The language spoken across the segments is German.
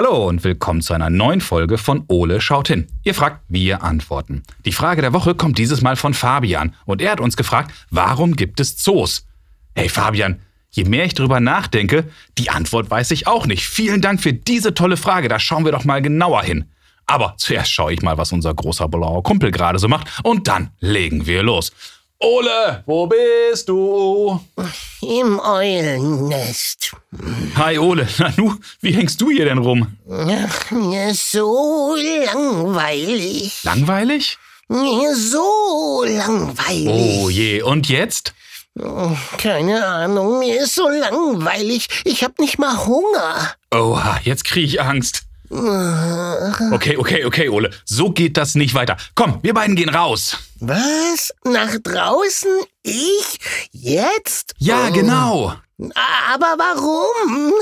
Hallo und willkommen zu einer neuen Folge von Ole schaut hin. Ihr fragt, wir antworten. Die Frage der Woche kommt dieses Mal von Fabian und er hat uns gefragt, warum gibt es Zoos? Hey Fabian, je mehr ich drüber nachdenke, die Antwort weiß ich auch nicht. Vielen Dank für diese tolle Frage, da schauen wir doch mal genauer hin. Aber zuerst schaue ich mal, was unser großer blauer Kumpel gerade so macht und dann legen wir los. Ole, wo bist du? Im Eulennest. Hi Ole, na nu, wie hängst du hier denn rum? Ach, mir ist so langweilig. Langweilig? Mir ist so langweilig. Oh je, und jetzt? Keine Ahnung, mir ist so langweilig. Ich hab nicht mal Hunger. Oha, jetzt kriege ich Angst. Okay, okay, okay, Ole. So geht das nicht weiter. Komm, wir beiden gehen raus. Was? Nach draußen? Ich? Jetzt? Ja, Oh. genau. Aber warum?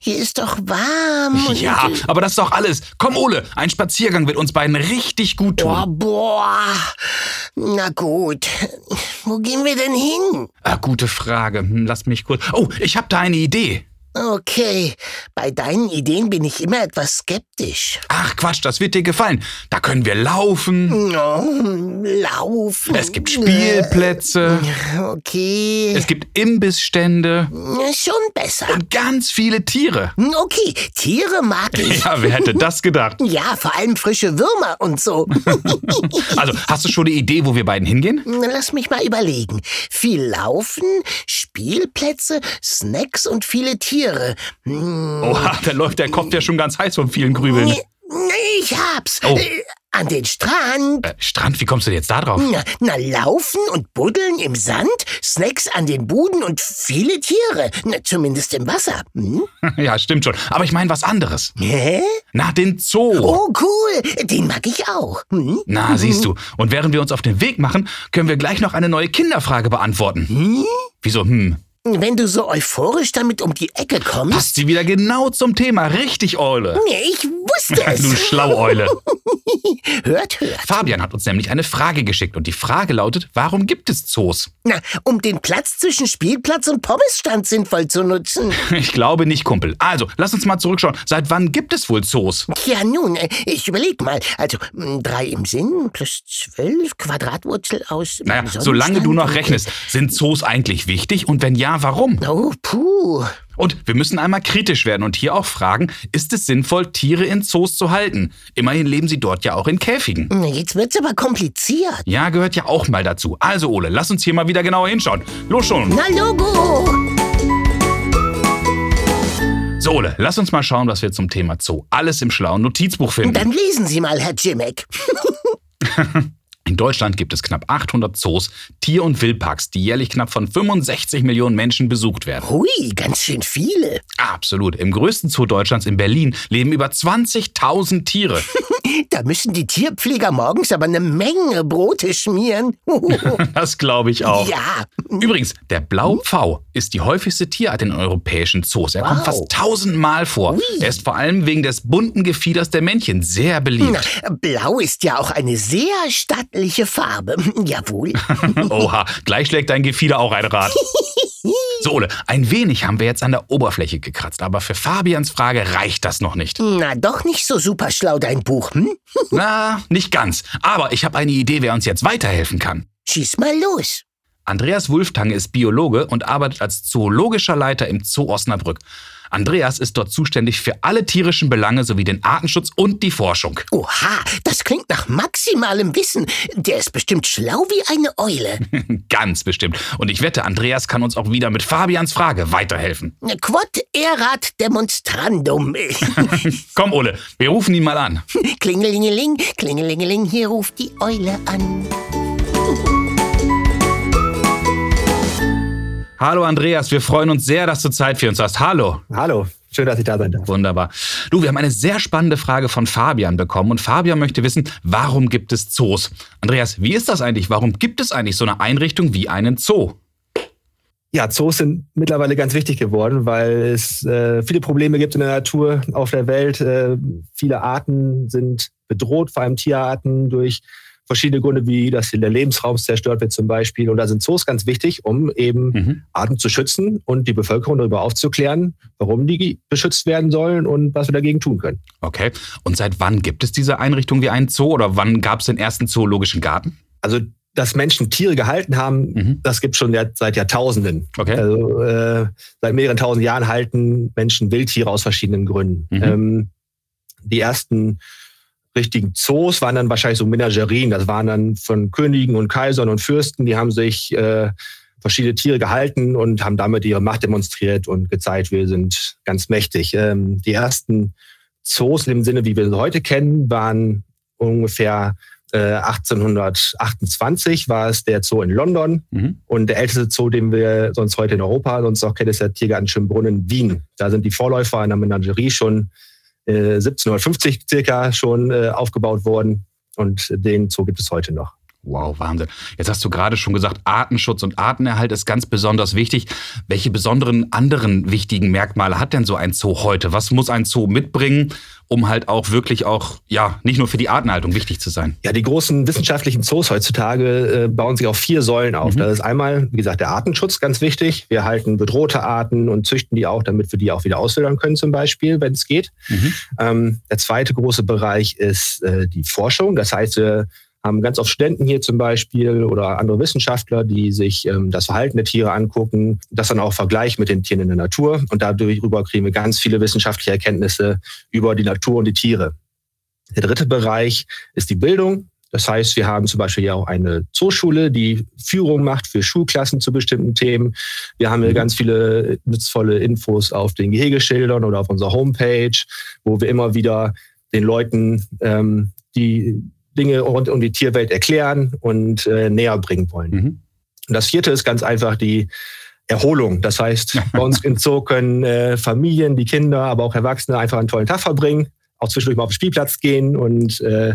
Hier ist doch warm. Ja, aber das ist doch alles. Komm, Ole, ein Spaziergang wird uns beiden richtig gut tun. boah. Na gut. Wo gehen wir denn hin? Ah, gute Frage. Hm, Lass mich kurz. Oh, ich habe da eine Idee. Okay, bei deinen Ideen bin ich immer etwas skeptisch. Ach, Quatsch, das wird dir gefallen. Da können wir laufen. Oh, laufen. Es gibt Spielplätze. Okay, Es gibt Imbissstände. schon besser. Und ganz viele Tiere. Okay, Tiere mag ich. Ja, wer hätte das gedacht? Ja, vor allem frische Würmer und so. Also, hast du schon eine Idee, wo wir beiden hingehen? Lass mich mal überlegen. Viel Laufen, Spielplätze, Snacks und viele Tiere. Hm, Oha, da läuft der Kopf ja schon ganz heiß von vielen Grübeln. Ich hab's. Oh. Äh, An den Strand. Äh, Strand, wie kommst du jetzt da drauf? Na, na, laufen und buddeln im Sand, Snacks an den Buden und viele Tiere. Na, zumindest im Wasser. Hm? Ja, stimmt schon. Aber ich meine was anderes. Hä? Na, den Zoo. Oh, cool. Den mag ich auch. Hm? Na, siehst du. Und während wir uns auf den Weg machen, können wir gleich noch eine neue Kinderfrage beantworten. Hm? Wieso, hm? Wenn du so euphorisch damit um die Ecke kommst. Passt sie wieder genau zum Thema. Richtig, Eule. Ich wusste es. Du Schlaueule. hört, hört. Fabian hat uns nämlich eine Frage geschickt und die Frage lautet, warum gibt es Zoos? Na, um den Platz zwischen Spielplatz und Pommesstand sinnvoll zu nutzen. Ich glaube nicht, Kumpel. Also, lass uns mal zurückschauen. Seit wann gibt es wohl Zoos? Ja, nun, äh, ich überleg mal. Also, m, drei im Sinn plus zwölf Quadratwurzel aus. Naja, solange du noch rechnest, sind Zoos eigentlich wichtig und wenn ja, warum? Oh, puh. Und wir müssen einmal kritisch werden und hier auch fragen, ist es sinnvoll, Tiere in Zoos zu halten? Immerhin leben sie dort ja auch in Käfigen. Jetzt wird's aber kompliziert. Ja, gehört ja auch mal dazu. Also, Ole, lass uns hier mal wieder genauer hinschauen. Los schon. Na, Logo. So, Ole, lass uns mal schauen, was wir zum Thema Zoo alles im schlauen Notizbuch finden. Dann lesen Sie mal, Herr Jimmick. In Deutschland gibt es knapp 800 Zoos, Tier- und Wildparks, die jährlich knapp von 65 Millionen Menschen besucht werden. Hui, ganz schön viele. Absolut. Im größten Zoo Deutschlands in Berlin leben über 20.000 Tiere. Da müssen die Tierpfleger morgens aber eine Menge Brote schmieren. Das glaube ich auch. ja. Übrigens, der Blaupfau ist die häufigste Tierart in europäischen Zoos. Er kommt Wow. fast tausendmal vor. Ui. Er ist vor allem wegen des bunten Gefieders der Männchen sehr beliebt. Na, Blau ist ja auch eine sehr stattliche Farbe. Jawohl. Oha, gleich schlägt dein Gefieder auch ein Rad. So, Ole, ein wenig haben wir jetzt an der Oberfläche gekratzt, aber für Fabians Frage reicht das noch nicht. Na, doch nicht so super schlau, dein Buch, hm? Na, nicht ganz. Aber ich habe eine Idee, wer uns jetzt weiterhelfen kann. Schieß mal los. Andreas Wulftange ist Biologe und arbeitet als zoologischer Leiter im Zoo Osnabrück. Andreas ist dort zuständig für alle tierischen Belange sowie den Artenschutz und die Forschung. Oha, das klingt nach maximalem Wissen. Der ist bestimmt schlau wie eine Eule. Ganz bestimmt. Und ich wette, Andreas kann uns auch wieder mit Fabians Frage weiterhelfen. Quod erat demonstrandum. Komm, Ole, wir rufen ihn mal an. Klingelingeling, klingelingeling, hier ruft die Eule an. Hallo Andreas, wir freuen uns sehr, dass du Zeit für uns hast. Hallo. Hallo, schön, dass ich da sein darf. Wunderbar. Du, wir haben eine sehr spannende Frage von Fabian bekommen und Fabian möchte wissen, warum gibt es Zoos? Andreas, wie ist das eigentlich? Warum gibt es eigentlich so eine Einrichtung wie einen Zoo? Ja, Zoos sind mittlerweile ganz wichtig geworden, weil es äh, viele Probleme gibt in der Natur auf der Welt. Äh, viele Arten sind bedroht, vor allem Tierarten, durch verschiedene Gründe, wie dass der Lebensraum zerstört wird zum Beispiel. Und da sind Zoos ganz wichtig, um eben mhm. Arten zu schützen und die Bevölkerung darüber aufzuklären, warum die beschützt werden sollen und was wir dagegen tun können. Okay. Und seit wann gibt es diese Einrichtung wie einen Zoo oder wann gab es den ersten zoologischen Garten? Also dass Menschen Tiere gehalten haben, mhm. das gibt schon seit Jahrtausenden. Okay. Also äh, seit mehreren tausend Jahren halten Menschen Wildtiere aus verschiedenen Gründen. Mhm. Ähm, die ersten richtigen Zoos waren dann wahrscheinlich so Menagerien. Das waren dann von Königen und Kaisern und Fürsten, die haben sich äh, verschiedene Tiere gehalten und haben damit ihre Macht demonstriert und gezeigt, wir sind ganz mächtig. Ähm, die ersten Zoos in dem Sinne, wie wir sie heute kennen, waren ungefähr äh, 1828 war es der Zoo in London mhm. und der älteste Zoo, den wir sonst heute in Europa sonst auch kennen, ist der Tiergarten Schönbrunn Wien. Da sind die Vorläufer einer Menagerie schon 1750 äh, circa schon äh, aufgebaut worden und den Zoo gibt es heute noch. Wow, Wahnsinn. Jetzt hast du gerade schon gesagt, Artenschutz und Artenerhalt ist ganz besonders wichtig. Welche besonderen anderen wichtigen Merkmale hat denn so ein Zoo heute? Was muss ein Zoo mitbringen, um halt auch wirklich auch, ja, nicht nur für die Artenhaltung wichtig zu sein? Ja, die großen wissenschaftlichen Zoos heutzutage äh, bauen sich auf vier Säulen auf. Mhm. Das ist einmal, wie gesagt, der Artenschutz ganz wichtig. Wir halten bedrohte Arten und züchten die auch, damit wir die auch wieder auswildern können, zum Beispiel, wenn es geht. Mhm. Ähm, der zweite große Bereich ist äh, die Forschung. Das heißt, wir haben ganz oft Studenten hier zum Beispiel oder andere Wissenschaftler, die sich ähm, das Verhalten der Tiere angucken, das dann auch vergleichen mit den Tieren in der Natur. Und darüber kriegen wir ganz viele wissenschaftliche Erkenntnisse über die Natur und die Tiere. Der dritte Bereich ist die Bildung. Das heißt, wir haben zum Beispiel ja auch eine Zooschule, die Führung macht für Schulklassen zu bestimmten Themen. Wir haben hier mhm. ganz viele nützvolle Infos auf den Gehegeschildern oder auf unserer Homepage, wo wir immer wieder den Leuten ähm, die Dinge rund um die Tierwelt erklären und äh, näher bringen wollen. Mhm. Und das vierte ist ganz einfach die Erholung. Das heißt, bei uns im Zoo können äh, Familien, die Kinder, aber auch Erwachsene einfach einen tollen Tag verbringen, auch zwischendurch mal auf den Spielplatz gehen und äh,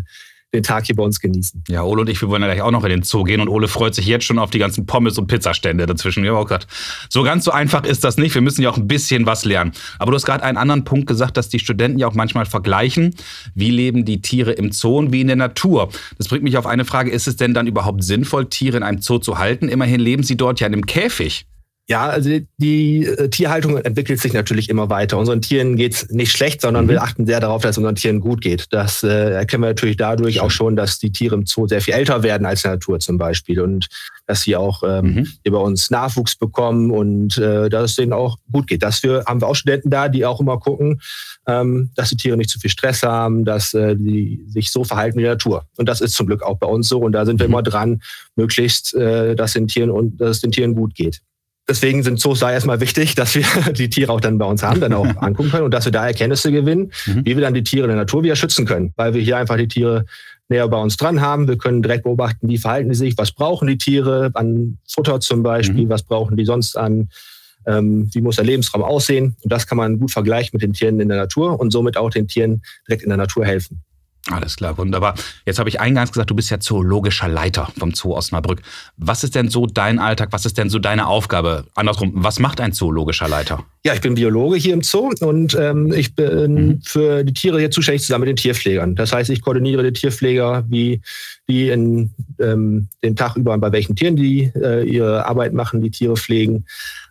den Tag hier bei uns genießen. Ja, Ole und ich, wir wollen ja gleich auch noch in den Zoo gehen und Ole freut sich jetzt schon auf die ganzen Pommes und Pizzastände dazwischen. Wir haben auch gesagt, so ganz so einfach ist das nicht. Wir müssen ja auch ein bisschen was lernen. Aber du hast gerade einen anderen Punkt gesagt, dass die Studenten ja auch manchmal vergleichen, wie leben die Tiere im Zoo und wie in der Natur. Das bringt mich auf eine Frage, ist es denn dann überhaupt sinnvoll, Tiere in einem Zoo zu halten? Immerhin leben sie dort ja in einem Käfig. Ja, also die äh, Tierhaltung entwickelt sich natürlich immer weiter. Unseren Tieren geht's nicht schlecht, sondern mhm. wir achten sehr darauf, dass es unseren Tieren gut geht. Das äh, erkennen wir natürlich dadurch auch schon, dass die Tiere im Zoo sehr viel älter werden als in der Natur zum Beispiel und dass sie auch ähm, mhm. über uns Nachwuchs bekommen und äh, dass es denen auch gut geht. Dafür haben wir auch Studenten da, die auch immer gucken, ähm, dass die Tiere nicht zu viel Stress haben, dass äh, die sich so verhalten wie die Natur. Und das ist zum Glück auch bei uns so. Und da sind wir mhm. immer dran, möglichst, äh, dass, den Tieren und, dass es den Tieren gut geht deswegen sind Zoos da erstmal wichtig, dass wir die Tiere auch dann bei uns haben, dann auch angucken können und dass wir da Erkenntnisse gewinnen, mhm. wie wir dann die Tiere in der Natur wieder schützen können, weil wir hier einfach die Tiere näher bei uns dran haben. Wir können direkt beobachten, wie verhalten die sich, was brauchen die Tiere an Futter zum Beispiel, mhm. was brauchen die sonst an, ähm, wie muss der Lebensraum aussehen. Und das kann man gut vergleichen mit den Tieren in der Natur und somit auch den Tieren direkt in der Natur helfen. Alles klar, wunderbar. Jetzt habe ich eingangs gesagt, du bist ja zoologischer Leiter vom Zoo Osnabrück. Was ist denn so dein Alltag? Was ist denn so deine Aufgabe? Andersrum, was macht ein zoologischer Leiter? Ja, ich bin Biologe hier im Zoo und ähm, ich bin mhm. für die Tiere hier zuständig zusammen mit den Tierpflegern. Das heißt, ich koordiniere die Tierpfleger, wie die in ähm, den Tag über bei welchen Tieren die äh, ihre Arbeit machen, die Tiere pflegen.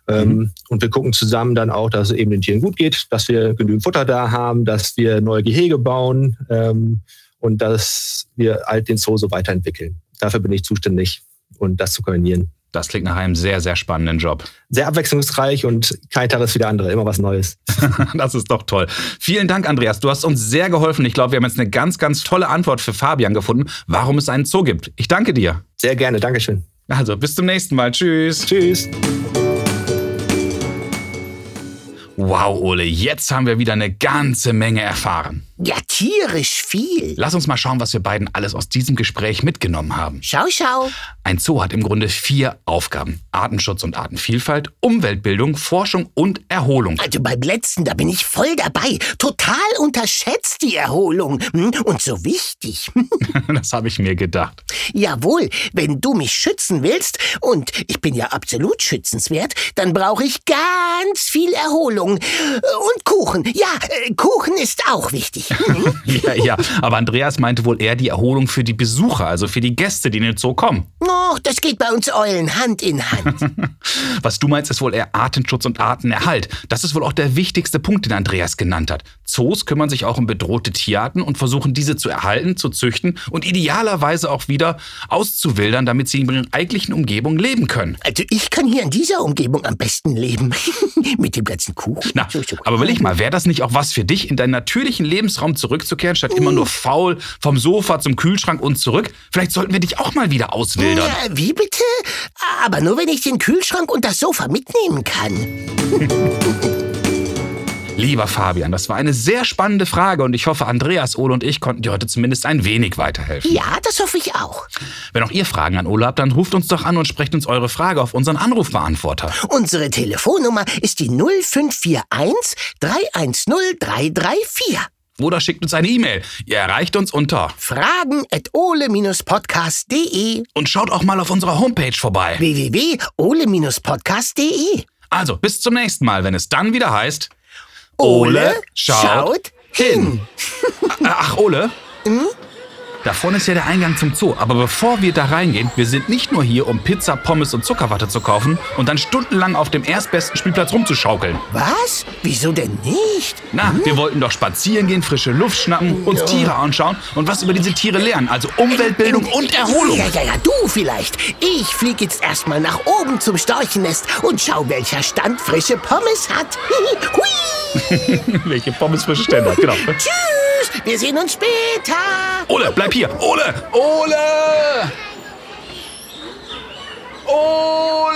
Ähm, mhm. Und wir gucken zusammen dann auch, dass es eben den Tieren gut geht, dass wir genügend Futter da haben, dass wir neue Gehege bauen ähm, und dass wir halt den Zoo so weiterentwickeln. Dafür bin ich zuständig und das zu koordinieren. Das klingt nach einem sehr, sehr spannenden Job. Sehr abwechslungsreich und kein Tag ist wie der andere, immer was Neues. das ist doch toll. Vielen Dank, Andreas. Du hast uns sehr geholfen. Ich glaube, wir haben jetzt eine ganz, ganz tolle Antwort für Fabian gefunden, warum es einen Zoo gibt. Ich danke dir. Sehr gerne, Dankeschön. Also, bis zum nächsten Mal. Tschüss. Tschüss. Wow, Ole, jetzt haben wir wieder eine ganze Menge erfahren. Ja, tierisch viel. Lass uns mal schauen, was wir beiden alles aus diesem Gespräch mitgenommen haben. Schau, schau. Ein Zoo hat im Grunde vier Aufgaben. Artenschutz und Artenvielfalt, Umweltbildung, Forschung und Erholung. Also beim letzten, da bin ich voll dabei. Total unterschätzt die Erholung. Hm? Und so wichtig. das habe ich mir gedacht. Jawohl, wenn du mich schützen willst, und ich bin ja absolut schützenswert, dann brauche ich ganz viel Erholung Erholung. Und Kuchen. Ja, äh, Kuchen ist auch wichtig. Ja, ja, aber Andreas meinte wohl eher die Erholung für die Besucher, also für die Gäste, die in den Zoo kommen. Oh, das geht bei uns Eulen Hand in Hand. Was du meinst, ist wohl eher Artenschutz und Artenerhalt. Das ist wohl auch der wichtigste Punkt, den Andreas genannt hat. Zoos kümmern sich auch um bedrohte Tierarten und versuchen diese zu erhalten, zu züchten und idealerweise auch wieder auszuwildern, damit sie in ihren eigentlichen Umgebungen leben können. Also ich kann hier in dieser Umgebung am besten leben. Mit dem ganzen Kuchen. Na, aber will ich mal, wäre das nicht auch was für dich, in deinen natürlichen Lebensraum zurückzukehren, statt immer nur faul vom Sofa zum Kühlschrank und zurück? Vielleicht sollten wir dich auch mal wieder auswildern. Ja, wie bitte? Aber nur wenn ich den Kühlschrank und das Sofa mitnehmen kann. Lieber Fabian, das war eine sehr spannende Frage und ich hoffe, Andreas, Ole und ich konnten dir heute zumindest ein wenig weiterhelfen. Ja, das hoffe ich auch. Wenn auch ihr Fragen an Ole habt, dann ruft uns doch an und sprecht uns eure Frage auf unseren Anrufbeantworter. Unsere Telefonnummer ist die 0541 310 334. Oder schickt uns eine E-Mail. Ihr erreicht uns unter Fragen at ole-podcast.de und schaut auch mal auf unserer Homepage vorbei. www.ole-podcast.de. Also, bis zum nächsten Mal, wenn es dann wieder heißt Ole schaut hin. Ach, Ole? Da vorne ist ja der Eingang zum Zoo. Aber bevor wir da reingehen, wir sind nicht nur hier, um Pizza, Pommes und Zuckerwatte zu kaufen und dann stundenlang auf dem erstbesten Spielplatz rumzuschaukeln. Was? Wieso denn nicht? Na, wir wollten doch spazieren gehen, frische Luft schnappen, uns Tiere anschauen und was über diese Tiere lernen. Also Umweltbildung und Erholung. Ja, ja, ja, du vielleicht. Ich flieg jetzt erstmal nach oben zum Storchennest und schau, welcher Stand frische Pommes hat. Hui. Welche Pommes frische Ständer, genau. Tschüss, wir sehen uns später. Ole, bleib hier. Ole! Ole! Ole!